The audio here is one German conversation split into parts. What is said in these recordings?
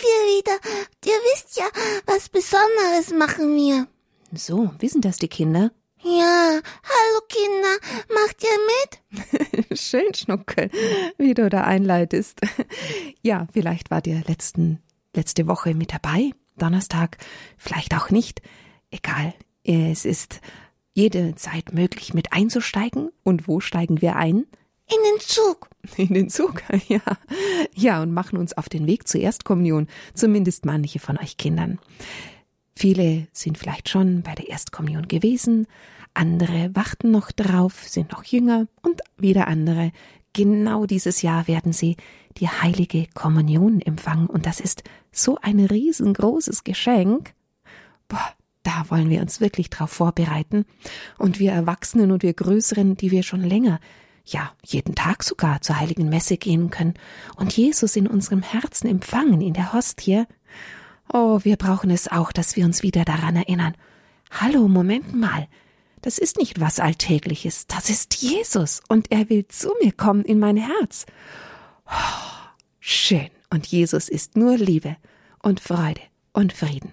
wir wieder. Ihr wisst ja, was Besonderes machen wir. So, wissen das die Kinder? Ja, hallo Kinder, macht ihr mit? Schön, Schnuckel, wie du da einleitest. Ja, vielleicht wart ihr letzten, letzte Woche mit dabei, Donnerstag, vielleicht auch nicht. Egal, es ist jede Zeit möglich, mit einzusteigen. Und wo steigen wir ein? In den Zug. In den Zug, ja. Ja, und machen uns auf den Weg zur Erstkommunion, zumindest manche von euch Kindern. Viele sind vielleicht schon bei der Erstkommunion gewesen, andere warten noch drauf, sind noch jünger und wieder andere, genau dieses Jahr werden sie die heilige Kommunion empfangen und das ist so ein riesengroßes Geschenk. Boah, da wollen wir uns wirklich drauf vorbereiten. Und wir Erwachsenen und wir Größeren, die wir schon länger, ja, jeden Tag sogar zur heiligen Messe gehen können und Jesus in unserem Herzen empfangen in der Hostie. Oh, wir brauchen es auch, dass wir uns wieder daran erinnern. Hallo, Moment mal. Das ist nicht was Alltägliches, das ist Jesus und er will zu mir kommen in mein Herz. Oh, schön. Und Jesus ist nur Liebe und Freude und Frieden.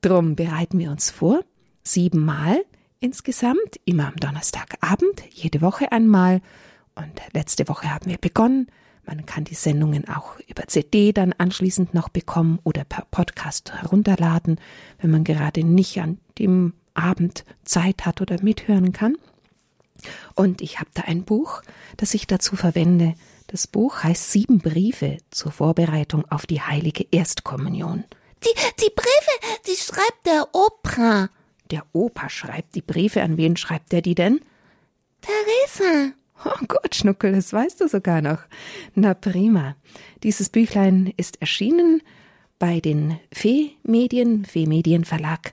Drum bereiten wir uns vor, siebenmal insgesamt, immer am Donnerstagabend, jede Woche einmal. Und letzte Woche haben wir begonnen. Man kann die Sendungen auch über CD dann anschließend noch bekommen oder per Podcast herunterladen, wenn man gerade nicht an dem Abend Zeit hat oder mithören kann. Und ich habe da ein Buch, das ich dazu verwende. Das Buch heißt Sieben Briefe zur Vorbereitung auf die heilige Erstkommunion. Die, die Briefe, die schreibt der Opa. Der Opa schreibt die Briefe. An wen schreibt er die denn? Theresa. Oh Gott, Schnuckel, das weißt du sogar noch. Na prima. Dieses Büchlein ist erschienen bei den Fee-Medien, Fee-Medien-Verlag.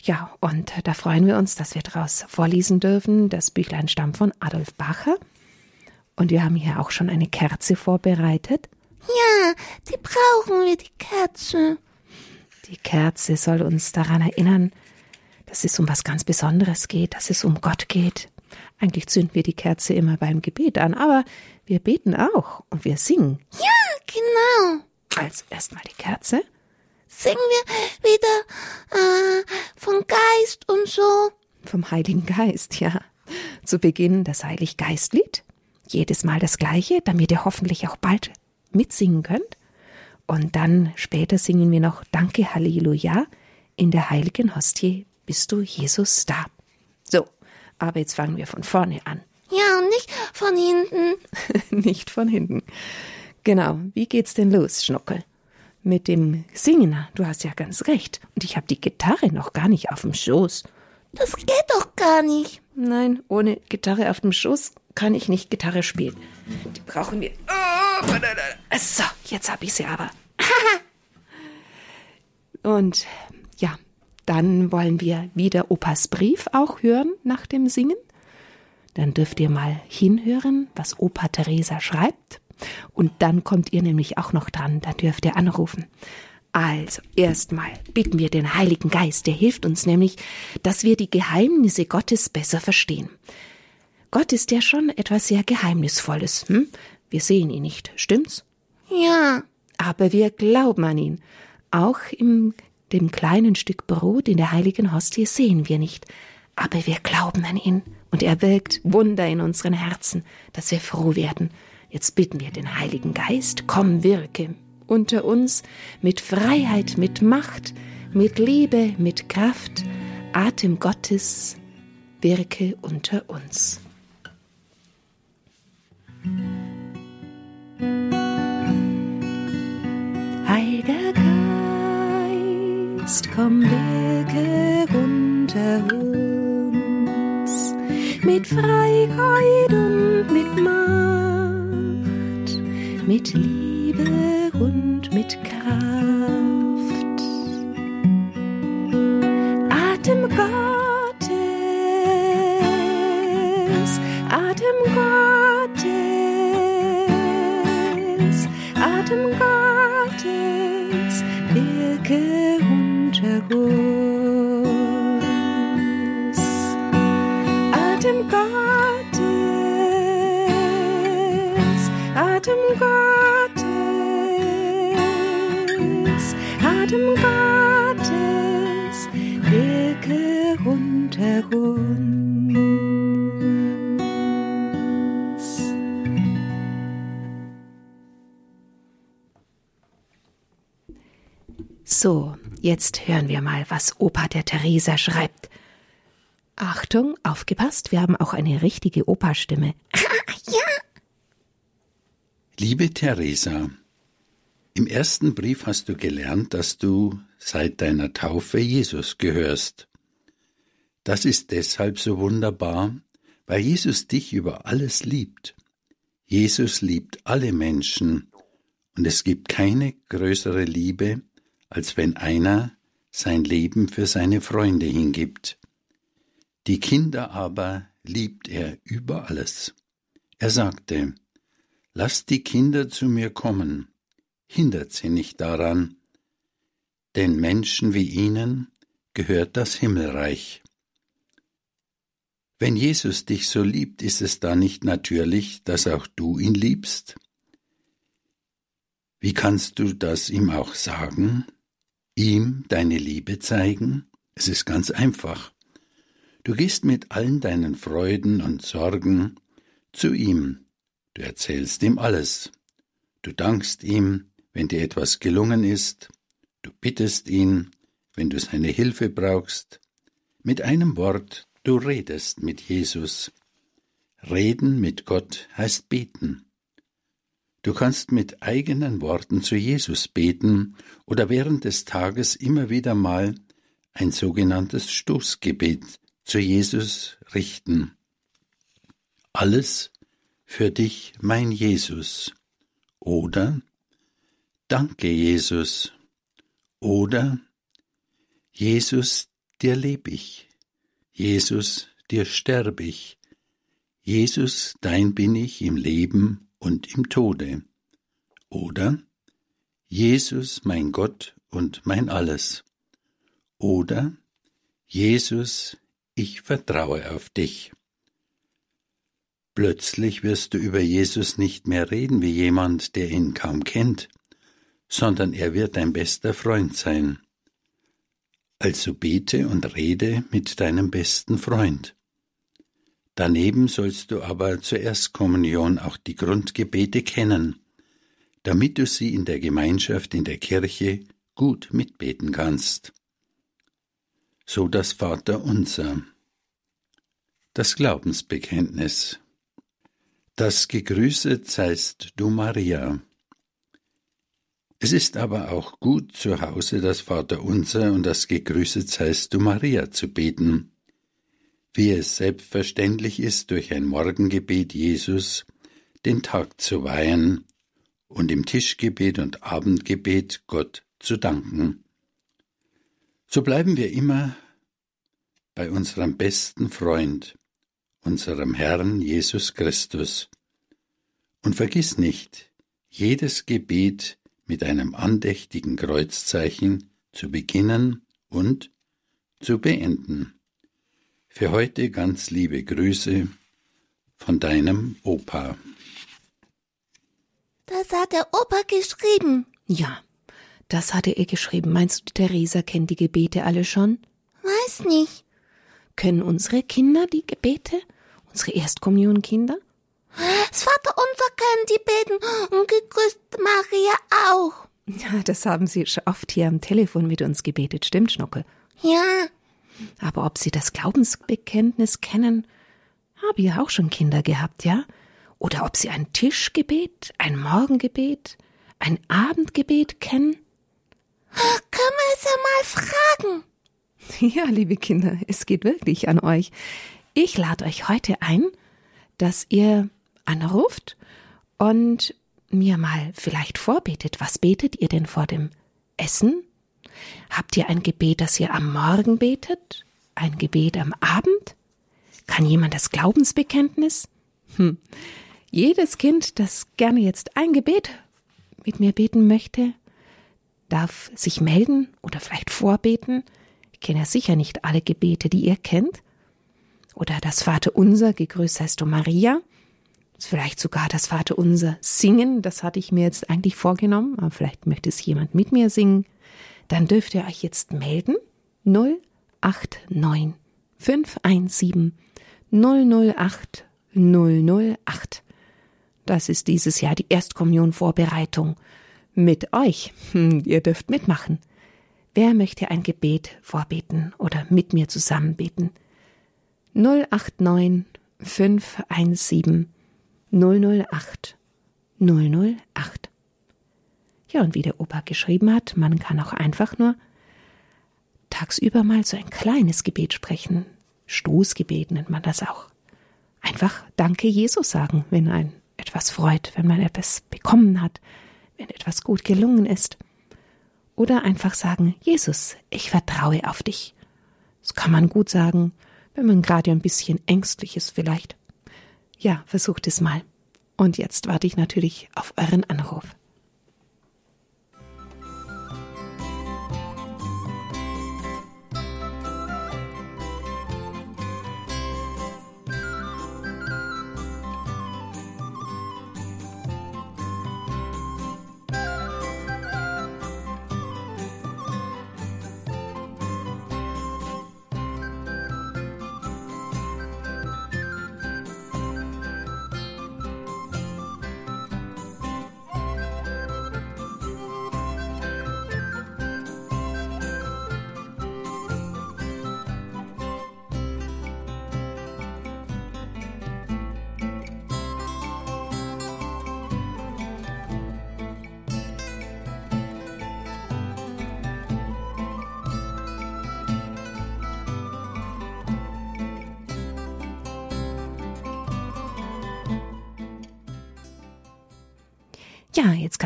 Ja, und da freuen wir uns, dass wir daraus vorlesen dürfen. Das Büchlein stammt von Adolf Bacher. Und wir haben hier auch schon eine Kerze vorbereitet. Ja, die brauchen wir, die Kerze. Die Kerze soll uns daran erinnern, dass es um was ganz Besonderes geht, dass es um Gott geht. Eigentlich zünden wir die Kerze immer beim Gebet an, aber wir beten auch und wir singen. Ja, genau. Also erstmal die Kerze. Singen wir wieder äh, vom Geist und so. Vom Heiligen Geist, ja. Zu Beginn das Heiliggeistlied. Jedes Mal das gleiche, damit ihr hoffentlich auch bald mitsingen könnt. Und dann später singen wir noch Danke, Halleluja. In der heiligen Hostie bist du, Jesus, da. So, aber jetzt fangen wir von vorne an. Ja, und nicht von hinten. nicht von hinten. Genau. Wie geht's denn los, Schnuckel? Mit dem Singen, du hast ja ganz recht. Und ich habe die Gitarre noch gar nicht auf dem Schoß. Das geht doch gar nicht. Nein, ohne Gitarre auf dem Schoß kann ich nicht Gitarre spielen. Die brauchen wir. Oh, so, jetzt habe ich sie aber. Und ja, dann wollen wir wieder Opas Brief auch hören nach dem Singen. Dann dürft ihr mal hinhören, was Opa Theresa schreibt. Und dann kommt ihr nämlich auch noch dran, dann dürft ihr anrufen. Also, erstmal bitten wir den Heiligen Geist, der hilft uns nämlich, dass wir die Geheimnisse Gottes besser verstehen. Gott ist ja schon etwas sehr Geheimnisvolles, hm? Wir sehen ihn nicht, stimmt's? Ja. Aber wir glauben an ihn. Auch in dem kleinen Stück Brot in der heiligen Hostie sehen wir nicht. Aber wir glauben an ihn und er wirkt Wunder in unseren Herzen, dass wir froh werden. Jetzt bitten wir den Heiligen Geist, komm, wirke unter uns mit Freiheit, mit Macht, mit Liebe, mit Kraft, Atem Gottes, wirke unter uns. Geist, komm, wirke unter uns mit Freiheit und mit Macht, mit Liebe und mit Kraft. Atem Gottes, Atem Gottes, Atem Gottes, unter. Atem Gottes, Atem Gottes, Atem Gottes wirke uns. So, jetzt hören wir mal, was Opa der Theresa schreibt. Achtung, aufgepasst, wir haben auch eine richtige Opa-Stimme. ja. Liebe Theresa, im ersten Brief hast du gelernt, dass du seit deiner Taufe Jesus gehörst. Das ist deshalb so wunderbar, weil Jesus dich über alles liebt. Jesus liebt alle Menschen, und es gibt keine größere Liebe, als wenn einer sein Leben für seine Freunde hingibt. Die Kinder aber liebt er über alles. Er sagte, Lasst die Kinder zu mir kommen, hindert sie nicht daran, denn Menschen wie ihnen gehört das Himmelreich. Wenn Jesus dich so liebt, ist es da nicht natürlich, dass auch du ihn liebst? Wie kannst du das ihm auch sagen? Ihm deine Liebe zeigen? Es ist ganz einfach. Du gehst mit allen deinen Freuden und Sorgen zu ihm Du erzählst ihm alles. Du dankst ihm, wenn dir etwas gelungen ist. Du bittest ihn, wenn du seine Hilfe brauchst. Mit einem Wort, du redest mit Jesus. Reden mit Gott heißt beten. Du kannst mit eigenen Worten zu Jesus beten oder während des Tages immer wieder mal ein sogenanntes Stoßgebet zu Jesus richten. Alles für dich, mein Jesus. Oder Danke, Jesus. Oder Jesus, dir leb ich. Jesus, dir sterb ich. Jesus, dein bin ich im Leben und im Tode. Oder Jesus, mein Gott und mein Alles. Oder Jesus, ich vertraue auf dich. Plötzlich wirst du über Jesus nicht mehr reden wie jemand, der ihn kaum kennt, sondern er wird dein bester Freund sein. Also bete und rede mit deinem besten Freund. Daneben sollst du aber zur Erstkommunion auch die Grundgebete kennen, damit du sie in der Gemeinschaft in der Kirche gut mitbeten kannst. So das Vaterunser. Das Glaubensbekenntnis. Das Gegrüßet seist du Maria. Es ist aber auch gut, zu Hause das Vaterunser und das Gegrüßet seist du Maria zu beten, wie es selbstverständlich ist, durch ein Morgengebet Jesus den Tag zu weihen und im Tischgebet und Abendgebet Gott zu danken. So bleiben wir immer bei unserem besten Freund, unserem Herrn Jesus Christus. Und vergiss nicht, jedes Gebet mit einem andächtigen Kreuzzeichen zu beginnen und zu beenden. Für heute ganz liebe Grüße von deinem Opa. Das hat der Opa geschrieben. Ja, das hatte er geschrieben. Meinst du, Theresa kennt die Gebete alle schon? Weiß nicht. Können unsere Kinder die Gebete? Unsere Erstkommunionkinder? Das Vaterunser können die beten und gegrüßt Maria auch. Ja, das haben sie schon oft hier am Telefon mit uns gebetet, stimmt, Schnuckel? Ja. Aber ob sie das Glaubensbekenntnis kennen, habe ja auch schon Kinder gehabt, ja? Oder ob sie ein Tischgebet, ein Morgengebet, ein Abendgebet kennen? Können wir es ja mal fragen? Ja, liebe Kinder, es geht wirklich an euch. Ich lade euch heute ein, dass ihr anruft und mir mal vielleicht vorbetet. Was betet ihr denn vor dem Essen? Habt ihr ein Gebet, das ihr am Morgen betet? Ein Gebet am Abend? Kann jemand das Glaubensbekenntnis? Hm. Jedes Kind, das gerne jetzt ein Gebet mit mir beten möchte, darf sich melden oder vielleicht vorbeten. Ich kenne ja sicher nicht alle Gebete, die ihr kennt. Oder das Vaterunser, gegrüßt seist du Maria. Vielleicht sogar das Vaterunser singen, das hatte ich mir jetzt eigentlich vorgenommen, aber vielleicht möchte es jemand mit mir singen. Dann dürft ihr euch jetzt melden 089 517 008 008. Das ist dieses Jahr die Erstkommunionvorbereitung. Mit euch. Hm, ihr dürft mitmachen. Wer möchte ein Gebet vorbeten oder mit mir zusammen beten? 089 517 008 008. Ja, und wie der Opa geschrieben hat, man kann auch einfach nur tagsüber mal so ein kleines Gebet sprechen. Stoßgebet nennt man das auch. Einfach Danke Jesus sagen, wenn ein etwas freut, wenn man etwas bekommen hat, wenn etwas gut gelungen ist. Oder einfach sagen, Jesus, ich vertraue auf dich. Das kann man gut sagen, wenn man gerade ein bisschen ängstlich ist vielleicht. Ja, versucht es mal. Und jetzt warte ich natürlich auf euren Anruf.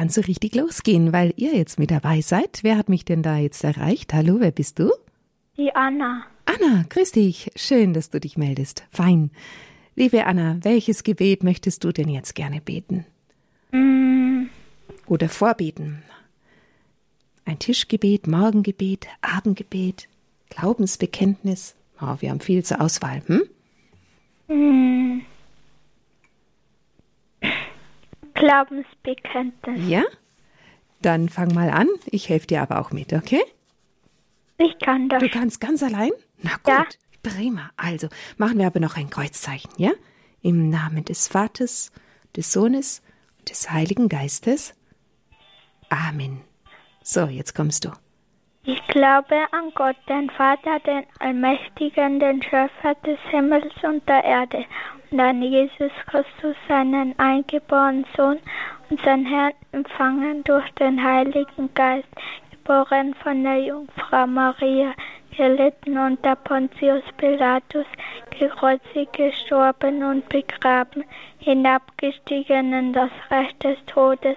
So richtig losgehen, weil ihr jetzt mit dabei seid. Wer hat mich denn da jetzt erreicht? Hallo, wer bist du? Die Anna. Anna, grüß dich. Schön, dass du dich meldest. Fein. Liebe Anna, welches Gebet möchtest du denn jetzt gerne beten? Mm, Oder vorbeten? Ein Tischgebet, Morgengebet, Abendgebet, Glaubensbekenntnis. Oh, wir haben viel zur Auswahl, hm? mm. Glaubensbekenntnis. Ja? Dann fang mal an. Ich helfe dir aber auch mit, okay? Ich kann das. Du kannst ganz allein? Na gut, Ja. prima. Also machen wir aber noch ein Kreuzzeichen, ja? Im Namen des Vaters, des Sohnes und des Heiligen Geistes. Amen. So, jetzt kommst du. Ich glaube an Gott, den Vater, den Allmächtigen, den Schöpfer des Himmels und der Erde, und an Jesus Christus, seinen eingeborenen Sohn, unseren Herrn, empfangen durch den Heiligen Geist, geboren von der Jungfrau Maria, gelitten unter Pontius Pilatus, gekreuzigt, gestorben und begraben, hinabgestiegen in das Reich des Todes,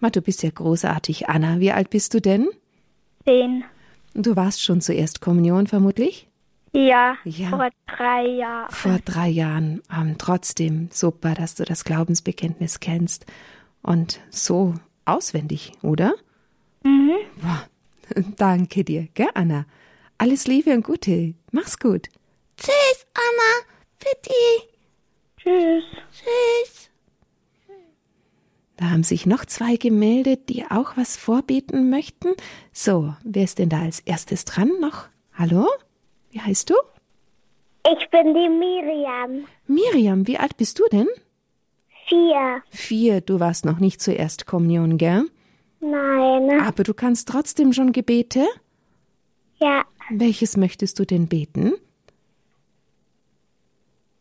Ma, du bist ja großartig, Anna. Wie alt bist du denn? Den, Du warst schon zur Erstkommunion vermutlich? ja, Ja. vor drei Jahren. Vor drei Jahren. Ähm, trotzdem super, dass du das Glaubensbekenntnis kennst. Und so auswendig, oder? Mhm. Boah, danke dir, gell, Anna? Alles Liebe und Gute. Mach's gut. Tschüss, Anna. Fitti. Tschüss. Tschüss. Da haben sich noch zwei gemeldet, die auch was vorbeten möchten. So, wer ist denn da als erstes dran noch? Hallo? Wie heißt du? Ich bin die Miriam. Miriam, wie alt bist du denn? Vier. Vier, du warst noch nicht zur Erstkommunion, gell? Nein. Aber du kannst trotzdem schon Gebete? Ja. Welches möchtest du denn beten?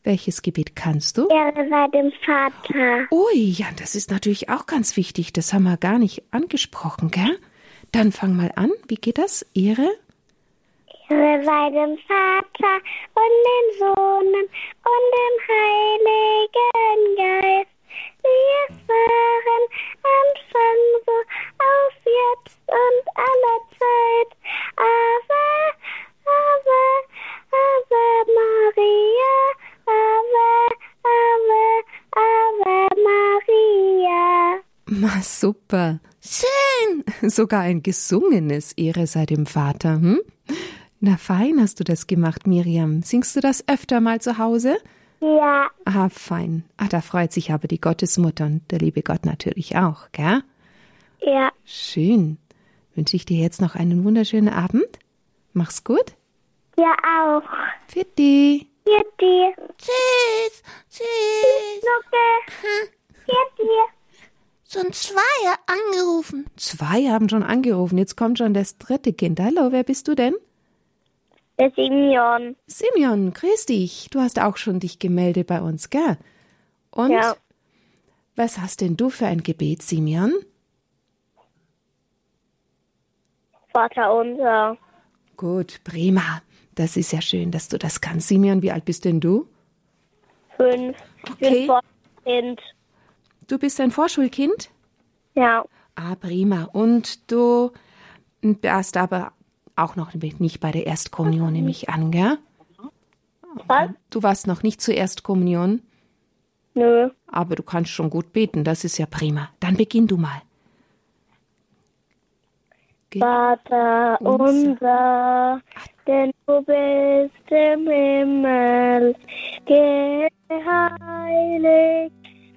Welches Gebet kannst du? Ehre sei dem Vater. Ui, ja, das ist natürlich auch ganz wichtig. Das haben wir gar nicht angesprochen, gell? Dann fang mal an. Wie geht das? Ehre? Ehre sei dem Vater und den Sohnen und dem Heiligen Geist. Wie es waren, Anfang so, auf jetzt und alle Zeit. Super. Schön. Sogar ein gesungenes Ehre sei dem Vater, hm? Na fein hast du das gemacht, Miriam. Singst du das öfter mal zu Hause? Ja, Ah, fein. Ah, da freut sich aber die Gottesmutter und der liebe Gott natürlich auch, gell? ja. Schön. Wünsche ich dir jetzt noch einen wunderschönen Abend. Mach's gut. Ja auch. Für die. Hier dir. Tschüss. Tschüss. Nucke. Hier dir. Schon zwei angerufen. Zwei haben schon angerufen. Jetzt kommt schon das dritte Kind. Hallo, wer bist du denn? Der Simeon. Simeon, grüß dich. Du hast auch schon dich gemeldet bei uns, gell? Und Ja. was hast denn du für ein Gebet, Simeon? Vater unser. Gut, prima. Das ist ja schön, dass du das kannst. Simeon, wie alt bist denn du? Fünf. Okay. Ich bin Kind. Du bist ein Vorschulkind? Ja. Ah, prima. Und du warst aber auch noch nicht bei der Erstkommunion, nehme ich an, gell? Was? Du warst noch nicht zur Erstkommunion, Nö. aber du kannst schon gut beten. Das ist ja prima. Dann beginn du mal. Ge- Vater unser, denn du bist im Himmel, geheiligt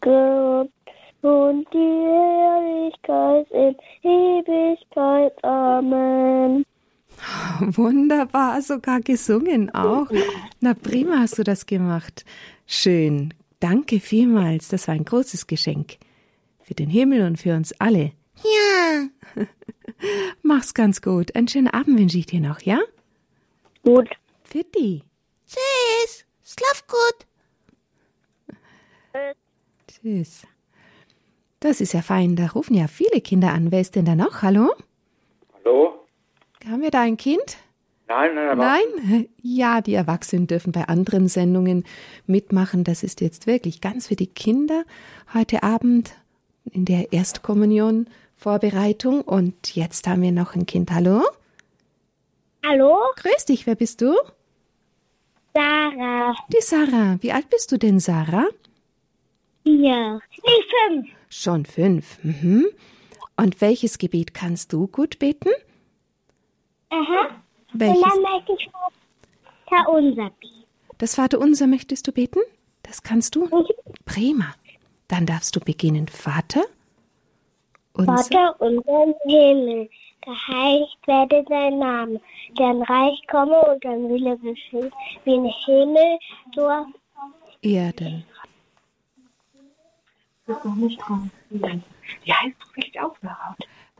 Kraft und die Herrlichkeit in Ewigkeit. Amen. Wunderbar, sogar gesungen auch. Na prima hast du das gemacht. Schön. Danke vielmals. Das war ein großes Geschenk. Für den Himmel und für uns alle. Ja. Mach's ganz gut. Einen schönen Abend wünsche ich dir noch, ja? Gut. Für die. Tschüss. Schlaf gut. Tschüss. Das ist ja fein. Da rufen ja viele Kinder an. Wer ist denn da noch? Hallo? Hallo? Haben wir da ein Kind? Nein, nein, aber Nein? Ja, die Erwachsenen dürfen bei anderen Sendungen mitmachen. Das ist jetzt wirklich ganz für die Kinder heute Abend in der Erstkommunion Vorbereitung. Und jetzt haben wir noch ein Kind. Hallo? Hallo? Grüß dich, wer bist du? Sarah. Die Sarah. Wie alt bist du denn, Sarah? Vier. Nee, fünf. Schon fünf. Mhm. Und welches Gebet kannst du gut beten? Aha. Und Welches? dann möchte ich Vater unser beten. Das Vaterunser möchtest du beten? Das kannst du? Prima. Dann darfst du beginnen. Vater, unser, Vater unser im Himmel, geheiligt werde dein Name, dein Reich komme und dein Wille geschehe, wie im Himmel, so auf Erden.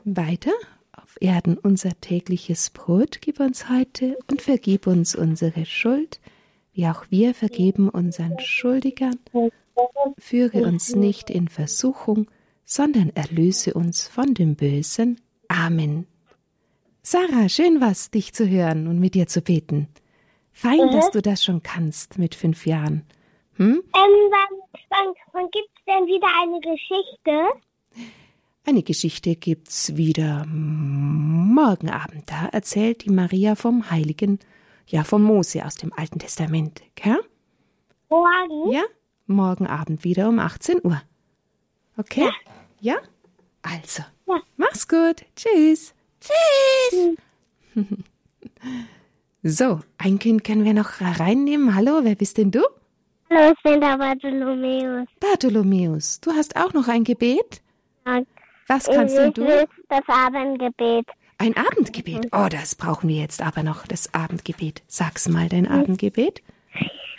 Weiter. Auf Erden unser tägliches Brot gib uns heute und vergib uns unsere Schuld, wie auch wir vergeben unseren Schuldigern. Führe uns nicht in Versuchung, sondern erlöse uns von dem Bösen. Amen. Sarah, schön was, dich zu hören und mit dir zu beten. Fein, dass du das schon kannst mit fünf Jahren. Hm? Ähm, wann, wann, wann gibt es denn wieder eine Geschichte? Eine Geschichte gibt's wieder morgen Abend. Da erzählt die Maria vom Heiligen, ja, vom Mose aus dem Alten Testament. Gell? Morgen? Ja? Morgen Abend wieder um 18 Uhr. Okay? Ja? Also. Ja. Mach's gut. Tschüss. Tschüss. So, ein Kind können wir noch reinnehmen. Hallo, wer bist denn du? Hallo, ich bin der Bartholomäus. Bartholomäus. Du hast auch noch ein Gebet? Ja, Was kannst denn du? Das Abendgebet. Ein Abendgebet. Oh, das brauchen wir jetzt aber noch, das Abendgebet. Sag's mal, dein Abendgebet.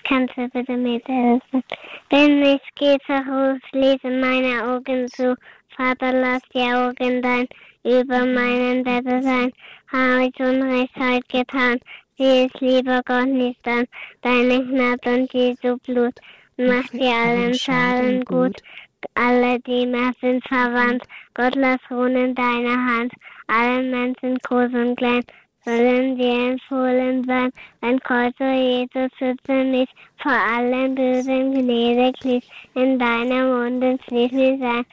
Kannst du bitte mithelfen? Wenn ich gehe zur Ruf, lese meine Augen zu. Vater, lass die Augen dein über meinen Bette sein. Habe ich Unrecht heute getan. Sieh es lieber Gott nicht an. Deine Gnade und Jesu Blut. Mach dir allen Schaden gut. Alle, die mir sind verwandt. Gott, lass ruhen in deiner Hand. Alle Menschen, groß und klein, sollen dir empfohlen sein. Ein Kreuz, o Jesus, schütze mich vor allen Bösen gnädiglich. In deinem Munde schließ mich sein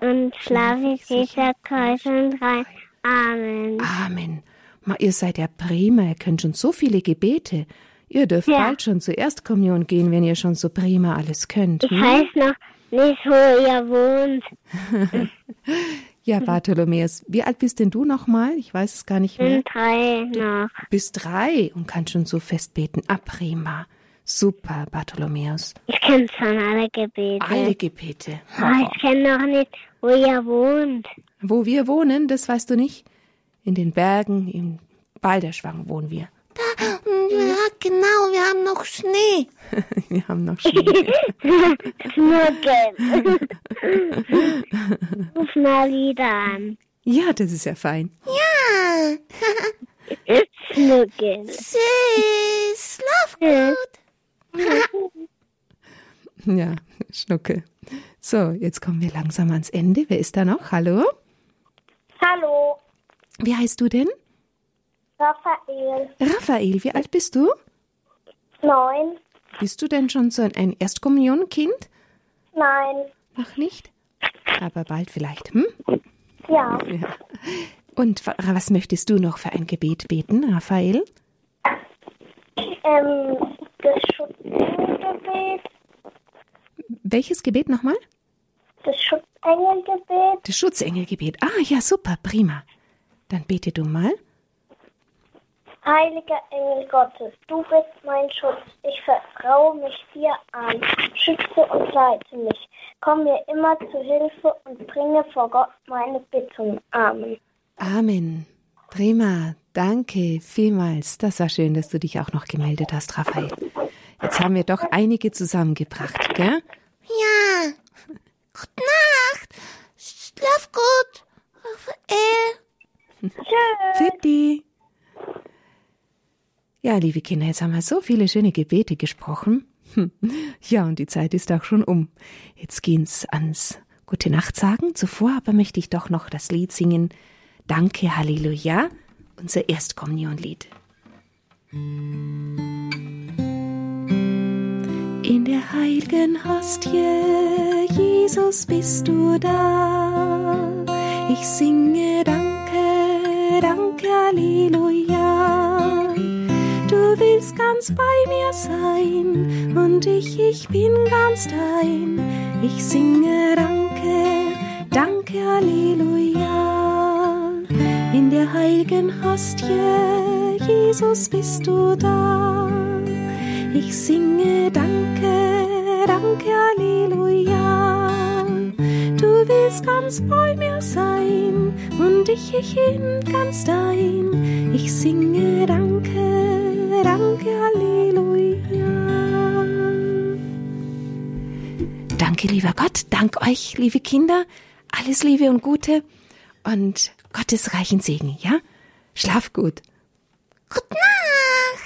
und schlaf ich sicher kreuz und rein. Amen. Amen. Ma, ihr seid ja prima, ihr könnt schon so viele Gebete. Ihr dürft Ja. bald schon zur Erstkommunion gehen, wenn ihr schon so prima alles könnt. Ich hm? weiß noch nicht, wo ihr wohnt. Ja, Bartholomäus, wie alt bist denn du nochmal? Ich weiß es gar nicht mehr. Sind drei noch. Bist drei und kannst schon so fest beten. Ah, prima. Super, Bartholomäus. Ich kenne schon alle Gebete. Alle Gebete. Aber ich kenne noch nicht, wo ihr wohnt. Wo wir wohnen, das weißt du nicht? In den Bergen, im Balderschwang wohnen wir. Ja, genau, wir haben noch Schnee. Wir haben noch Schnee. Schnuckeln. Ruf mal wieder an. ja, das ist ja fein. Ja, Schnuckeln. tschüss, schlaf gut. Ja, Schnucke. So, jetzt kommen wir langsam ans Ende. Wer ist da noch? Hallo? Hallo, Wie heißt du denn? Raphael. Raphael, wie alt bist du? Neun. Bist du denn schon so ein Erstkommunionkind? Nein. Noch nicht? Aber bald vielleicht, hm? Ja. Ja. Und wa- was möchtest du noch für ein Gebet beten, Raphael? Ähm, das Schutzengelgebet. Welches Gebet nochmal? Das Schutzengelgebet. Das Schutzengelgebet. Ah, ja, super, prima. Dann bete du mal. Heiliger Engel Gottes, du bist mein Schutz. Ich vertraue mich dir an. Schütze und leite mich. Komm mir immer zu Hilfe und bringe vor Gott meine Bitten. Amen. Amen. Prima. Danke vielmals. Das war schön, dass du dich auch noch gemeldet hast, Raphael. Jetzt haben wir doch einige zusammengebracht, gell? Ja, gute Nacht, schlaf gut, Raphael. Fitti. Ja, liebe Kinder, jetzt haben wir so viele schöne Gebete gesprochen. Hm. Ja, und die Zeit ist auch schon um. Jetzt gehen's ans Gute Nacht sagen. Zuvor aber möchte ich doch noch das Lied singen. Danke, Halleluja, unser Erstkommunionlied. In der heiligen Hostie, Jesus, bist du da. Ich singe Danke, Danke, Halleluja. Du willst ganz bei mir sein und ich, ich bin ganz dein. Ich singe Danke, Danke, Halleluja. In der heiligen Hostie, Jesus, bist du da. Ich singe Danke, Danke, Halleluja. Willst ganz bei mir sein und ich, ich bin ganz dein. Ich singe Danke, Danke, Halleluja. Danke, lieber Gott, dank euch, liebe Kinder. Alles Liebe und Gute und Gottes reichen Segen, ja? Schlaf gut. Gute Nacht.